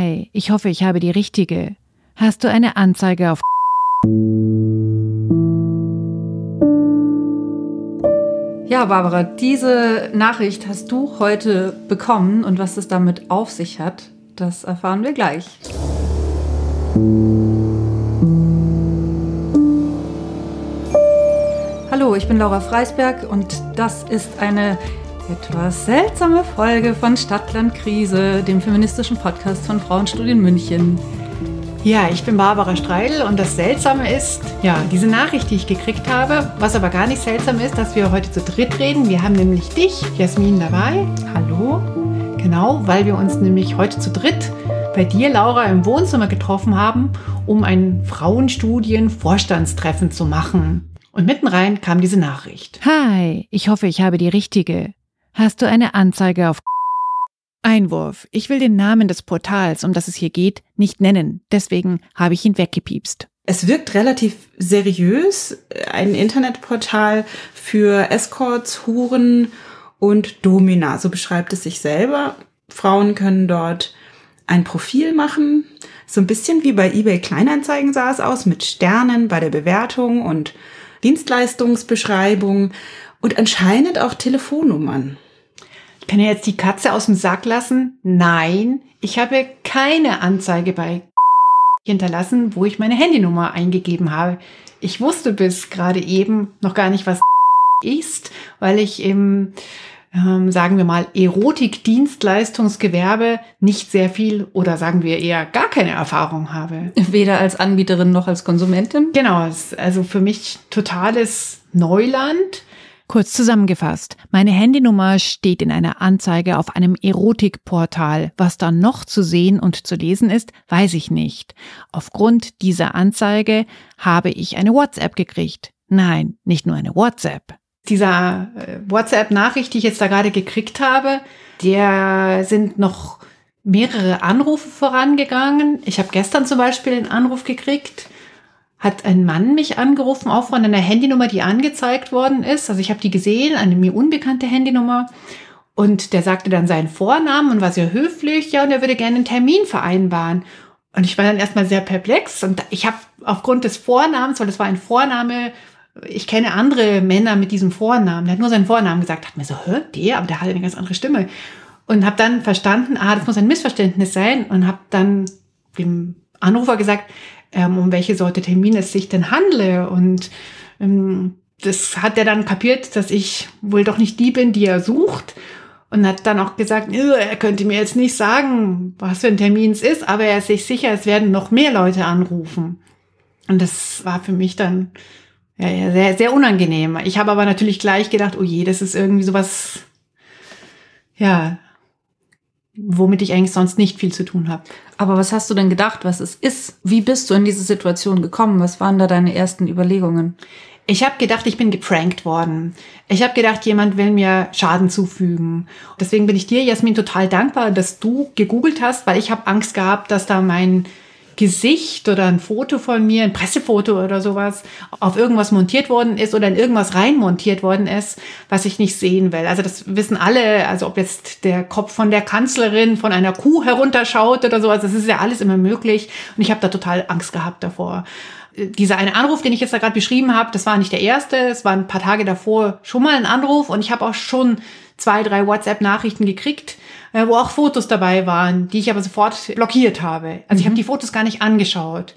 Hi, ich hoffe, ich habe die richtige. Hast du eine Anzeige auf Ja, Barbara, diese Nachricht hast du heute bekommen und was es damit auf sich hat, das erfahren wir gleich. Hallo, ich bin Laura Freisberg und das ist eine etwas seltsame Folge von Stadtland Krise, dem feministischen Podcast von Frauenstudien München. Ja, ich bin Barbara Streidel und das Seltsame ist, ja, diese Nachricht, die ich gekriegt habe, was aber gar nicht seltsam ist, dass wir heute zu dritt reden. Wir haben nämlich dich, Jasmin, dabei. Hallo. Genau, weil wir uns nämlich heute zu dritt bei dir, Laura, im Wohnzimmer getroffen haben, um ein Frauenstudien-Vorstandstreffen zu machen. Und mitten rein kam diese Nachricht. Hi, ich hoffe, ich habe die richtige. Hast du eine Anzeige auf Einwurf. Ich will den Namen des Portals, um das es hier geht, nicht nennen. Deswegen habe ich ihn weggepiepst. Es wirkt relativ seriös. Ein Internetportal für Escorts, Huren und Domina. So beschreibt es sich selber. Frauen können dort ein Profil machen. So ein bisschen wie bei eBay Kleinanzeigen sah es aus, mit Sternen bei der Bewertung und Dienstleistungsbeschreibung und anscheinend auch Telefonnummern. Kann er jetzt die Katze aus dem Sack lassen? Nein, ich habe keine Anzeige bei hinterlassen, wo ich meine Handynummer eingegeben habe. Ich wusste bis gerade eben noch gar nicht, was ist, weil ich im, ähm, sagen wir mal, Erotik-Dienstleistungsgewerbe nicht sehr viel oder sagen wir eher gar keine Erfahrung habe. Weder als Anbieterin noch als Konsumentin? Genau, also für mich totales Neuland. Kurz zusammengefasst, meine Handynummer steht in einer Anzeige auf einem Erotikportal. Was da noch zu sehen und zu lesen ist, weiß ich nicht. Aufgrund dieser Anzeige habe ich eine WhatsApp gekriegt. Nein, nicht nur eine WhatsApp. Dieser äh, WhatsApp-Nachricht, die ich jetzt da gerade gekriegt habe, der sind noch mehrere Anrufe vorangegangen. Ich habe gestern zum Beispiel einen Anruf gekriegt hat ein Mann mich angerufen, auch von einer Handynummer, die angezeigt worden ist. Also ich habe die gesehen, eine mir unbekannte Handynummer. Und der sagte dann seinen Vornamen und war sehr höflich, ja, und er würde gerne einen Termin vereinbaren. Und ich war dann erstmal sehr perplex und ich habe aufgrund des Vornamens, weil das war ein Vorname, ich kenne andere Männer mit diesem Vornamen, der hat nur seinen Vornamen gesagt, hat mir so, hä, der, aber der hat eine ganz andere Stimme. Und habe dann verstanden, ah, das muss ein Missverständnis sein und habe dann dem Anrufer gesagt, ähm, um welche Sorte Termin es sich denn handle. Und ähm, das hat er dann kapiert, dass ich wohl doch nicht die bin, die er sucht. Und hat dann auch gesagt, er könnte mir jetzt nicht sagen, was für ein Termin es ist, aber er ist sich sicher, es werden noch mehr Leute anrufen. Und das war für mich dann ja, sehr, sehr unangenehm. Ich habe aber natürlich gleich gedacht, oh je, das ist irgendwie sowas, ja, womit ich eigentlich sonst nicht viel zu tun habe. Aber was hast du denn gedacht, was es ist? Wie bist du in diese Situation gekommen? Was waren da deine ersten Überlegungen? Ich habe gedacht, ich bin geprankt worden. Ich habe gedacht, jemand will mir Schaden zufügen. Deswegen bin ich dir, Jasmin, total dankbar, dass du gegoogelt hast, weil ich habe Angst gehabt, dass da mein Gesicht oder ein Foto von mir, ein Pressefoto oder sowas, auf irgendwas montiert worden ist oder in irgendwas reinmontiert worden ist, was ich nicht sehen will. Also das wissen alle, also ob jetzt der Kopf von der Kanzlerin von einer Kuh herunterschaut oder sowas, das ist ja alles immer möglich. Und ich habe da total Angst gehabt davor dieser eine Anruf, den ich jetzt da gerade beschrieben habe, das war nicht der erste, es war ein paar Tage davor schon mal ein Anruf und ich habe auch schon zwei, drei WhatsApp-Nachrichten gekriegt, äh, wo auch Fotos dabei waren, die ich aber sofort blockiert habe. Also ich habe mhm. die Fotos gar nicht angeschaut,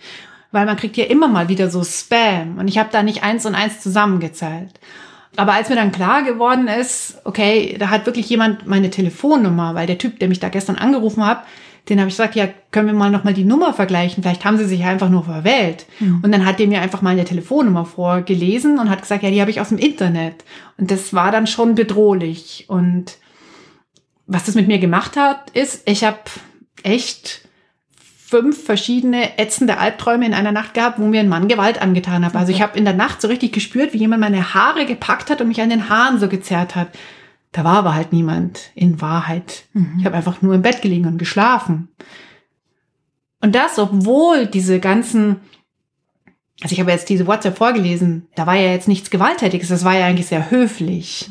weil man kriegt ja immer mal wieder so Spam und ich habe da nicht eins und eins zusammengezählt. Aber als mir dann klar geworden ist, okay, da hat wirklich jemand meine Telefonnummer, weil der Typ, der mich da gestern angerufen hat, den habe ich gesagt, ja, können wir mal nochmal die Nummer vergleichen? Vielleicht haben sie sich einfach nur verwählt. Mhm. Und dann hat der mir einfach mal eine Telefonnummer vorgelesen und hat gesagt, ja, die habe ich aus dem Internet. Und das war dann schon bedrohlich. Und was das mit mir gemacht hat, ist, ich habe echt fünf verschiedene ätzende Albträume in einer Nacht gehabt, wo mir ein Mann Gewalt angetan hat. Also ich habe in der Nacht so richtig gespürt, wie jemand meine Haare gepackt hat und mich an den Haaren so gezerrt hat. Da war aber halt niemand in Wahrheit. Mhm. Ich habe einfach nur im Bett gelegen und geschlafen. Und das, obwohl diese ganzen, also ich habe jetzt diese WhatsApp vorgelesen, da war ja jetzt nichts Gewalttätiges, das war ja eigentlich sehr höflich.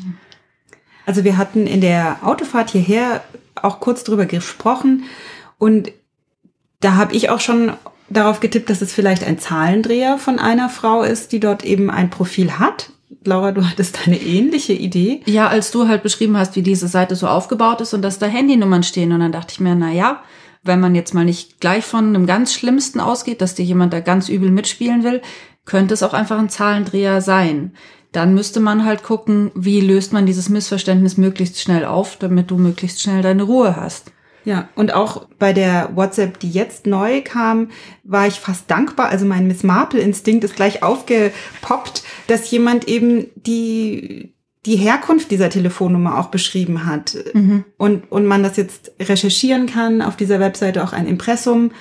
Also wir hatten in der Autofahrt hierher auch kurz drüber gesprochen und da habe ich auch schon darauf getippt, dass es vielleicht ein Zahlendreher von einer Frau ist, die dort eben ein Profil hat. Laura, du hattest eine ähnliche Idee. Ja, als du halt beschrieben hast, wie diese Seite so aufgebaut ist und dass da Handynummern stehen. Und dann dachte ich mir, na ja, wenn man jetzt mal nicht gleich von einem ganz Schlimmsten ausgeht, dass dir jemand da ganz übel mitspielen will, könnte es auch einfach ein Zahlendreher sein. Dann müsste man halt gucken, wie löst man dieses Missverständnis möglichst schnell auf, damit du möglichst schnell deine Ruhe hast. Ja, und auch bei der WhatsApp, die jetzt neu kam, war ich fast dankbar. Also mein Miss Marple-Instinkt ist gleich aufgepoppt, dass jemand eben die, die Herkunft dieser Telefonnummer auch beschrieben hat. Mhm. Und, und man das jetzt recherchieren kann, auf dieser Webseite auch ein Impressum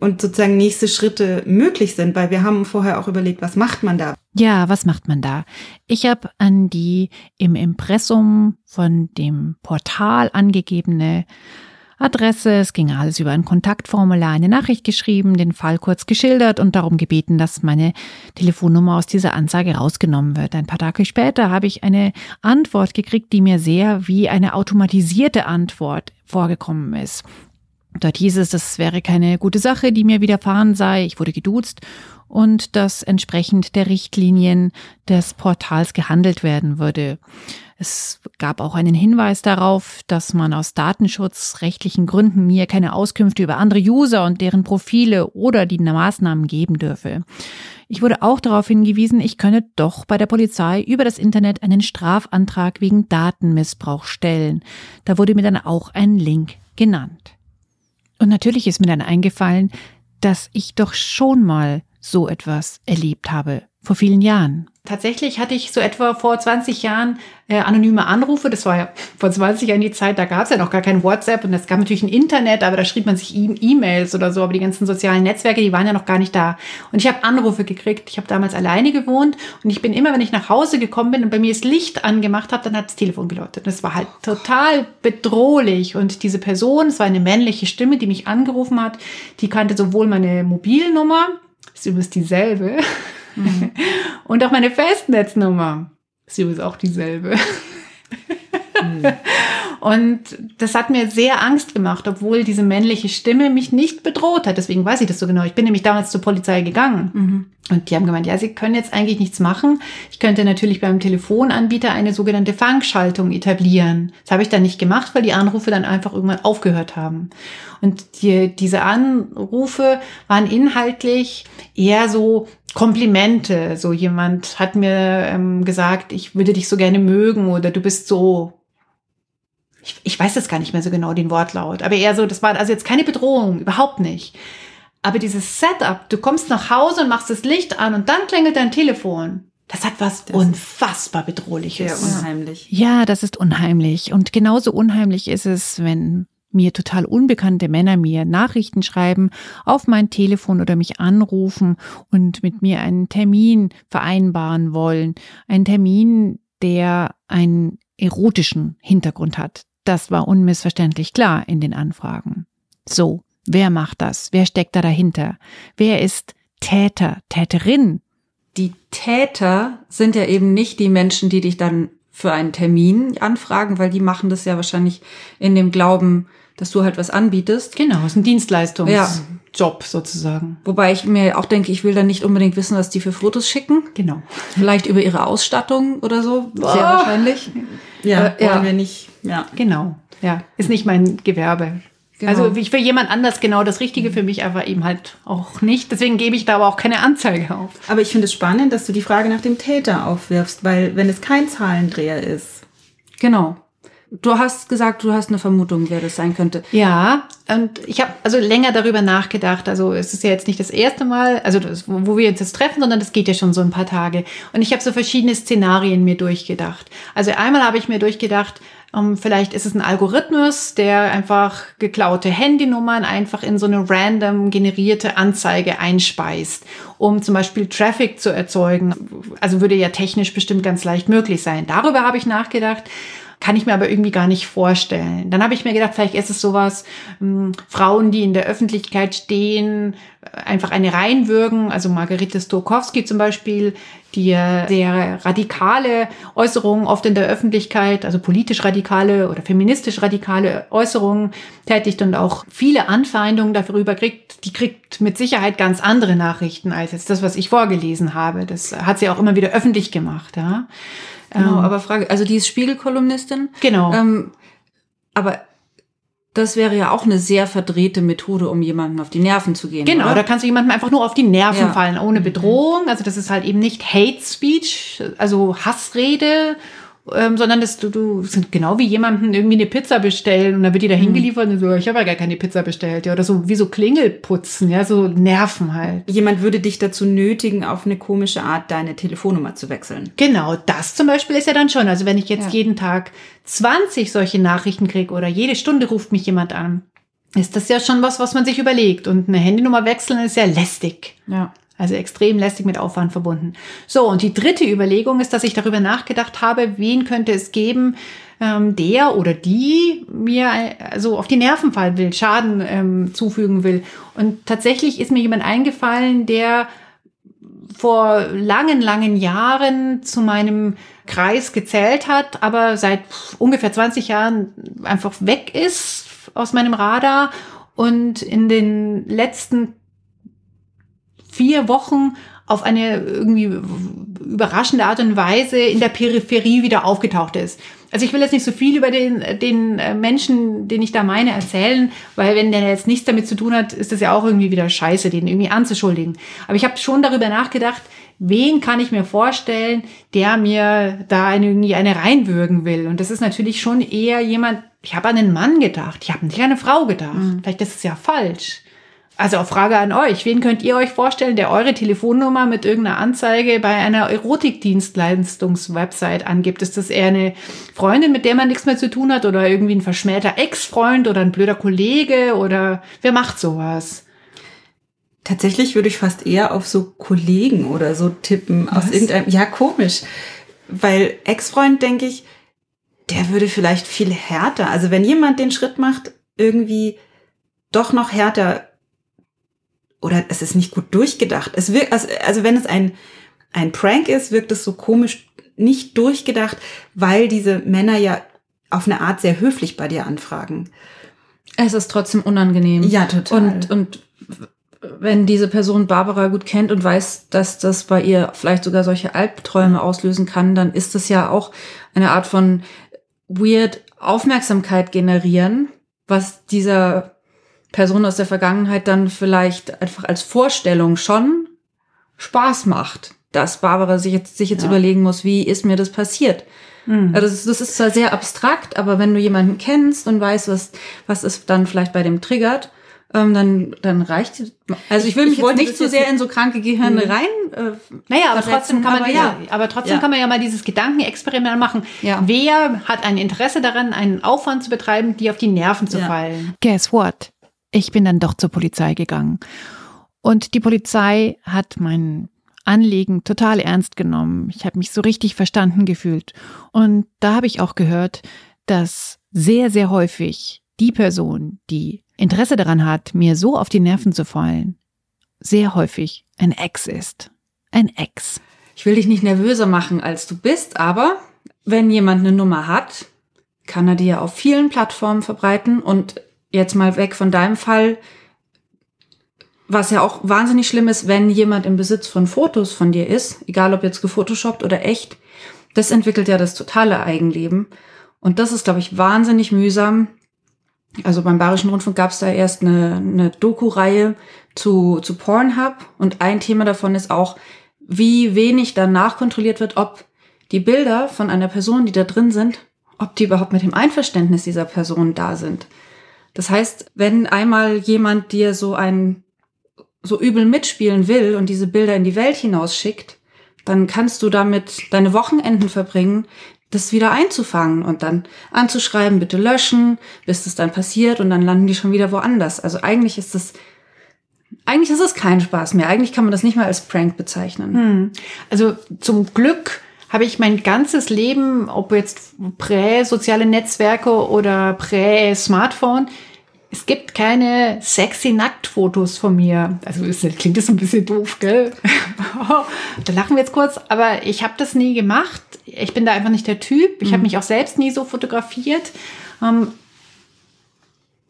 und sozusagen nächste Schritte möglich sind, weil wir haben vorher auch überlegt, was macht man da? Ja, was macht man da? Ich habe an die im Impressum von dem Portal angegebene Adresse, es ging alles über ein Kontaktformular, eine Nachricht geschrieben, den Fall kurz geschildert und darum gebeten, dass meine Telefonnummer aus dieser Anzeige rausgenommen wird. Ein paar Tage später habe ich eine Antwort gekriegt, die mir sehr wie eine automatisierte Antwort vorgekommen ist. Dort hieß es, das wäre keine gute Sache, die mir widerfahren sei. Ich wurde geduzt und dass entsprechend der Richtlinien des Portals gehandelt werden würde. Es gab auch einen Hinweis darauf, dass man aus datenschutzrechtlichen Gründen mir keine Auskünfte über andere User und deren Profile oder die Maßnahmen geben dürfe. Ich wurde auch darauf hingewiesen, ich könne doch bei der Polizei über das Internet einen Strafantrag wegen Datenmissbrauch stellen. Da wurde mir dann auch ein Link genannt. Und natürlich ist mir dann eingefallen, dass ich doch schon mal so etwas erlebt habe, vor vielen Jahren. Tatsächlich hatte ich so etwa vor 20 Jahren äh, anonyme Anrufe. Das war ja vor 20 Jahren die Zeit, da gab es ja noch gar kein WhatsApp und es gab natürlich ein Internet, aber da schrieb man sich E-Mails oder so, aber die ganzen sozialen Netzwerke, die waren ja noch gar nicht da. Und ich habe Anrufe gekriegt. Ich habe damals alleine gewohnt und ich bin immer, wenn ich nach Hause gekommen bin und bei mir das Licht angemacht habe, dann hat das Telefon geläutet. Das war halt total bedrohlich. Und diese Person, es war eine männliche Stimme, die mich angerufen hat, die kannte sowohl meine Mobilnummer, ist übrigens dieselbe, Mhm. Und auch meine Festnetznummer ist übrigens auch dieselbe. Mhm. Und das hat mir sehr Angst gemacht, obwohl diese männliche Stimme mich nicht bedroht hat. Deswegen weiß ich das so genau. Ich bin nämlich damals zur Polizei gegangen. Mhm. Und die haben gemeint, ja, sie können jetzt eigentlich nichts machen. Ich könnte natürlich beim Telefonanbieter eine sogenannte Fangschaltung etablieren. Das habe ich dann nicht gemacht, weil die Anrufe dann einfach irgendwann aufgehört haben. Und die, diese Anrufe waren inhaltlich eher so Komplimente. So jemand hat mir ähm, gesagt, ich würde dich so gerne mögen oder du bist so. Ich, ich weiß jetzt gar nicht mehr so genau den Wortlaut, aber eher so, das war also jetzt keine Bedrohung, überhaupt nicht. Aber dieses Setup, du kommst nach Hause und machst das Licht an und dann klingelt dein Telefon. Das hat was das unfassbar bedrohliches. Sehr unheimlich. Ja, das ist unheimlich. Und genauso unheimlich ist es, wenn mir total unbekannte Männer mir Nachrichten schreiben, auf mein Telefon oder mich anrufen und mit mir einen Termin vereinbaren wollen. Ein Termin, der einen erotischen Hintergrund hat. Das war unmissverständlich klar in den Anfragen. So, wer macht das? Wer steckt da dahinter? Wer ist Täter, Täterin? Die Täter sind ja eben nicht die Menschen, die dich dann für einen Termin anfragen, weil die machen das ja wahrscheinlich in dem Glauben, dass du halt was anbietest. Genau, es ist ein Dienstleistungsjob ja. sozusagen. Wobei ich mir auch denke, ich will dann nicht unbedingt wissen, was die für Fotos schicken. Genau. Vielleicht über ihre Ausstattung oder so. Sehr oh. wahrscheinlich. Ja, äh, wollen ja. wir nicht. Ja. Genau. Ja, ist nicht mein Gewerbe. Genau. Also ich für jemand anders genau das Richtige, für mich aber eben halt auch nicht. Deswegen gebe ich da aber auch keine Anzeige auf. Aber ich finde es spannend, dass du die Frage nach dem Täter aufwirfst, weil wenn es kein Zahlendreher ist. Genau. Du hast gesagt, du hast eine Vermutung, wer das sein könnte. Ja, und ich habe also länger darüber nachgedacht. Also es ist ja jetzt nicht das erste Mal, also das, wo wir uns jetzt treffen, sondern das geht ja schon so ein paar Tage. Und ich habe so verschiedene Szenarien mir durchgedacht. Also einmal habe ich mir durchgedacht, vielleicht ist es ein Algorithmus, der einfach geklaute Handynummern einfach in so eine random generierte Anzeige einspeist, um zum Beispiel Traffic zu erzeugen. Also würde ja technisch bestimmt ganz leicht möglich sein. Darüber habe ich nachgedacht. Kann ich mir aber irgendwie gar nicht vorstellen. Dann habe ich mir gedacht, vielleicht ist es sowas, mh, Frauen, die in der Öffentlichkeit stehen, einfach eine reinwürgen. Also Margarete Stokowski zum Beispiel, die sehr radikale Äußerungen oft in der Öffentlichkeit, also politisch radikale oder feministisch radikale Äußerungen tätigt und auch viele Anfeindungen darüber kriegt, die kriegt mit Sicherheit ganz andere Nachrichten als jetzt das, was ich vorgelesen habe. Das hat sie auch immer wieder öffentlich gemacht. Ja. Genau, ähm, aber Frage, also die ist Spiegelkolumnistin. Genau. Ähm, aber das wäre ja auch eine sehr verdrehte Methode, um jemanden auf die Nerven zu gehen. Genau, oder? da kannst du jemandem einfach nur auf die Nerven Ja. fallen, ohne Bedrohung. Also das ist halt eben nicht Hate Speech, also Hassrede, ähm, sondern das, du, du sind genau wie jemanden irgendwie eine Pizza bestellen und dann wird die da hingeliefert und so, ich habe ja gar keine Pizza bestellt, ja, oder so wie so Klingelputzen, ja, so Nerven halt. Jemand würde dich dazu nötigen, auf eine komische Art deine Telefonnummer zu wechseln. Genau, das zum Beispiel ist ja dann schon. Also wenn ich jetzt Ja. jeden Tag 20 solche Nachrichten kriege oder jede Stunde ruft mich jemand an, ist das ja schon was, was man sich überlegt. Und eine Handynummer wechseln ist ja lästig. Ja. Also extrem lästig mit Aufwand verbunden. So, und die dritte Überlegung ist, dass ich darüber nachgedacht habe, wen könnte es geben, ähm, der oder die mir also auf die Nerven fallen will, Schaden ähm, zufügen will. Und tatsächlich ist mir jemand eingefallen, der vor langen, langen Jahren zu meinem Kreis gezählt hat, aber seit ungefähr 20 Jahren einfach weg ist aus meinem Radar und in den letzten vier Wochen auf eine irgendwie überraschende Art und Weise in der Peripherie wieder aufgetaucht ist. Also ich will jetzt nicht so viel über den, den äh, Menschen, den ich da meine, erzählen, weil wenn der jetzt nichts damit zu tun hat, ist das ja auch irgendwie wieder scheiße, den irgendwie anzuschuldigen. Aber ich habe schon darüber nachgedacht, wen kann ich mir vorstellen, der mir da eine, irgendwie eine reinwürgen will. Und das ist natürlich schon eher jemand, ich habe an einen Mann gedacht, ich habe nicht an eine Frau gedacht. Vielleicht ist es ja falsch. Also Frage an euch, wen könnt ihr euch vorstellen, der eure Telefonnummer mit irgendeiner Anzeige bei einer Erotikdienstleistungs-Website angibt? Ist das eher eine Freundin, mit der man nichts mehr zu tun hat oder irgendwie ein verschmähter Ex-Freund oder ein blöder Kollege oder wer macht sowas? Tatsächlich würde ich fast eher auf so Kollegen oder so tippen aus Was? irgendeinem. Ja, komisch. Weil Ex-Freund, denke ich, der würde vielleicht viel härter. Also wenn jemand den Schritt macht, irgendwie doch noch härter oder es ist nicht gut durchgedacht. Es wirkt, also, also wenn es ein, ein Prank ist, wirkt es so komisch nicht durchgedacht, weil diese Männer ja auf eine Art sehr höflich bei dir anfragen. Es ist trotzdem unangenehm. Ja, total. Und, und wenn diese Person Barbara gut kennt und weiß, dass das bei ihr vielleicht sogar solche Albträume auslösen kann, dann ist das ja auch eine Art von weird Aufmerksamkeit generieren, was dieser Person aus der Vergangenheit dann vielleicht einfach als Vorstellung schon Spaß macht, dass Barbara sich jetzt, sich jetzt Ja. überlegen muss, wie ist mir das passiert? Hm. Also das, das ist zwar sehr abstrakt, aber wenn du jemanden kennst und weißt, was, was es dann vielleicht bei dem triggert, ähm, dann, dann reicht es. Also ich will Ich mich jetzt wollte nicht zu jetzt sehr in so kranke Gehirne Mhm. rein. Äh, Naja, aber trotzdem kann man aber ja, aber trotzdem Ja. kann man ja mal dieses Gedankenexperiment machen. Ja. Wer hat ein Interesse daran, einen Aufwand zu betreiben, die auf die Nerven zu Ja. fallen? Guess what? Ich bin dann doch zur Polizei gegangen. Und die Polizei hat mein Anliegen total ernst genommen. Ich habe mich so richtig verstanden gefühlt. Und da habe ich auch gehört, dass sehr, sehr häufig die Person, die Interesse daran hat, mir so auf die Nerven zu fallen, sehr häufig ein Ex ist. Ein Ex. ich will dich nicht nervöser machen, als du bist, aber wenn jemand eine Nummer hat, kann er die ja auf vielen Plattformen verbreiten und jetzt mal weg von deinem Fall, was ja auch wahnsinnig schlimm ist, wenn jemand im Besitz von Fotos von dir ist, egal ob jetzt gefotoshoppt oder echt, das entwickelt ja das totale Eigenleben. Und das ist, glaube ich, wahnsinnig mühsam. Also beim Bayerischen Rundfunk gab es da erst eine, eine Doku-Reihe zu, zu Pornhub und ein Thema davon ist auch, wie wenig danach kontrolliert wird, ob die Bilder von einer Person, die da drin sind, ob die überhaupt mit dem Einverständnis dieser Person da sind. Das heißt, wenn einmal jemand dir so ein so übel mitspielen will und diese Bilder in die Welt hinausschickt, dann kannst du damit deine Wochenenden verbringen, das wieder einzufangen und dann anzuschreiben, bitte löschen, bis das dann passiert und dann landen die schon wieder woanders. Also eigentlich ist es eigentlich ist es kein Spaß mehr. Eigentlich kann man das nicht mal als Prank bezeichnen. Hm. Also zum Glück habe ich mein ganzes Leben, ob jetzt prä-soziale Netzwerke oder prä-Smartphone, es gibt keine sexy Nacktfotos von mir. Also ist, klingt das ein bisschen doof, gell? da lachen wir jetzt kurz, aber ich habe das nie gemacht. Ich bin da einfach nicht der Typ. Ich mhm. habe mich auch selbst nie so fotografiert. Ähm,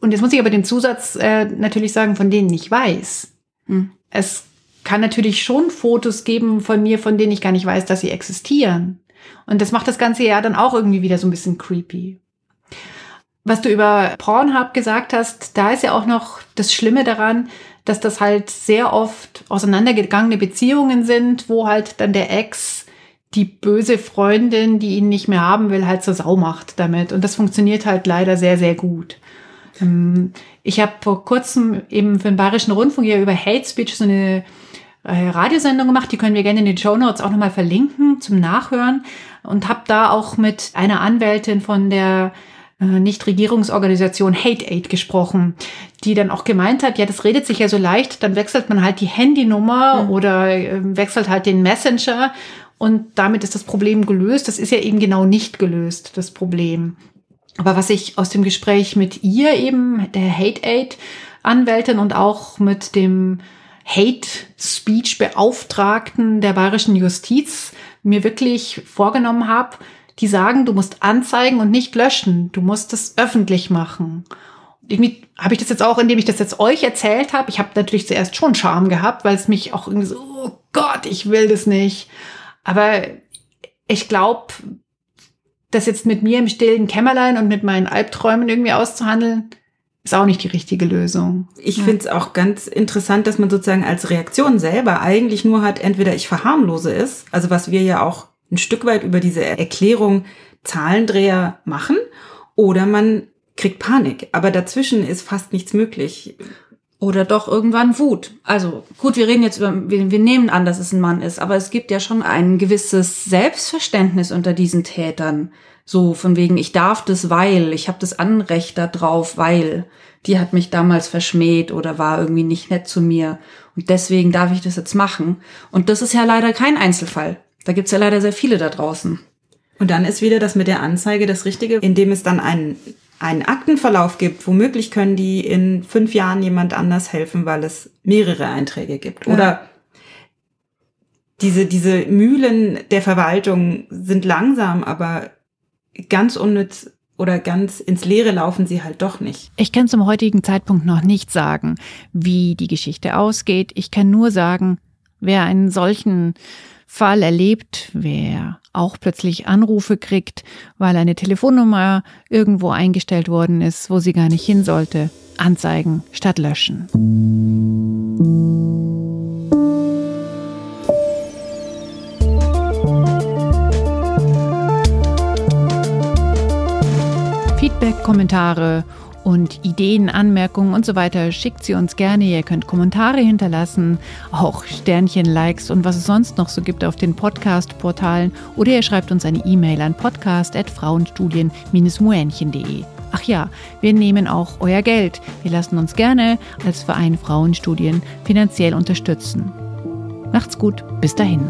und jetzt muss ich aber den Zusatz äh, natürlich sagen, von denen ich weiß. Mhm. Es kann natürlich schon Fotos geben von mir, von denen ich gar nicht weiß, dass sie existieren. Und das macht das ganze ja dann auch irgendwie wieder so ein bisschen creepy. Was du über Pornhub gesagt hast, da ist ja auch noch das Schlimme daran, dass das halt sehr oft auseinandergegangene Beziehungen sind, wo halt dann der Ex die böse Freundin, die ihn nicht mehr haben will, halt zur Sau macht damit. Und das funktioniert halt leider sehr, sehr gut. Ähm, ich habe vor kurzem eben für den Bayerischen Rundfunk hier über Hate Speech so eine äh, Radiosendung gemacht, die können wir gerne in den Show Notes auch nochmal verlinken zum Nachhören und habe da auch mit einer Anwältin von der äh, Nichtregierungsorganisation Hate Aid gesprochen, die dann auch gemeint hat, ja, das redet sich ja so leicht, dann wechselt man halt die Handynummer mhm. oder äh, wechselt halt den Messenger und damit ist das Problem gelöst. Das ist ja eben genau nicht gelöst, das Problem. Aber was ich aus dem Gespräch mit ihr eben, der Hate Aid Anwältin und auch mit dem Hate Speech Beauftragten der bayerischen Justiz mir wirklich vorgenommen habe, die sagen, du musst anzeigen und nicht löschen. Du musst es öffentlich machen. Irgendwie habe ich das jetzt auch, indem ich das jetzt euch erzählt habe. Ich habe natürlich zuerst schon Scham gehabt, weil es mich auch irgendwie so, oh Gott, ich will das nicht. Aber ich glaube, das jetzt mit mir im stillen Kämmerlein und mit meinen Albträumen irgendwie auszuhandeln, ist auch nicht die richtige Lösung. Ich ja. finde es auch ganz interessant, dass man sozusagen als Reaktion selber eigentlich nur hat, entweder ich verharmlose es, also was wir ja auch ein Stück weit über diese Erklärung Zahlendreher machen, oder man kriegt Panik. Aber dazwischen ist fast nichts möglich. Oder doch irgendwann Wut. Also gut, wir reden jetzt über, wir, wir nehmen an, dass es ein Mann ist, aber es gibt ja schon ein gewisses Selbstverständnis unter diesen Tätern. So von wegen, ich darf das, weil, ich habe das Anrecht darauf, weil die hat mich damals verschmäht oder war irgendwie nicht nett zu mir. Und deswegen darf ich das jetzt machen. Und das ist ja leider kein Einzelfall. Da gibt's ja leider sehr viele da draußen. Und dann ist wieder das mit der Anzeige das Richtige, indem es dann einen, einen Aktenverlauf gibt. Womöglich können die in fünf Jahren jemand anders helfen, weil es mehrere Einträge gibt. Ja. Oder diese, diese Mühlen der Verwaltung sind langsam, aber ganz unnütz oder ganz ins Leere laufen sie halt doch nicht. Ich kann zum heutigen Zeitpunkt noch nicht sagen, wie die Geschichte ausgeht. Ich kann nur sagen, wer einen solchen Fall erlebt, wer auch plötzlich Anrufe kriegt, weil eine Telefonnummer irgendwo eingestellt worden ist, wo sie gar nicht hin sollte, anzeigen statt löschen. Feedback, Kommentare und Ideen, Anmerkungen und so weiter schickt sie uns gerne. Ihr könnt Kommentare hinterlassen, auch Sternchen, Likes und was es sonst noch so gibt auf den Podcast-Portalen oder ihr schreibt uns eine E-Mail an podcast.frauenstudien-muänchen.de. Ach ja, wir nehmen auch euer Geld. Wir lassen uns gerne als Verein Frauenstudien finanziell unterstützen. Macht's gut, bis dahin.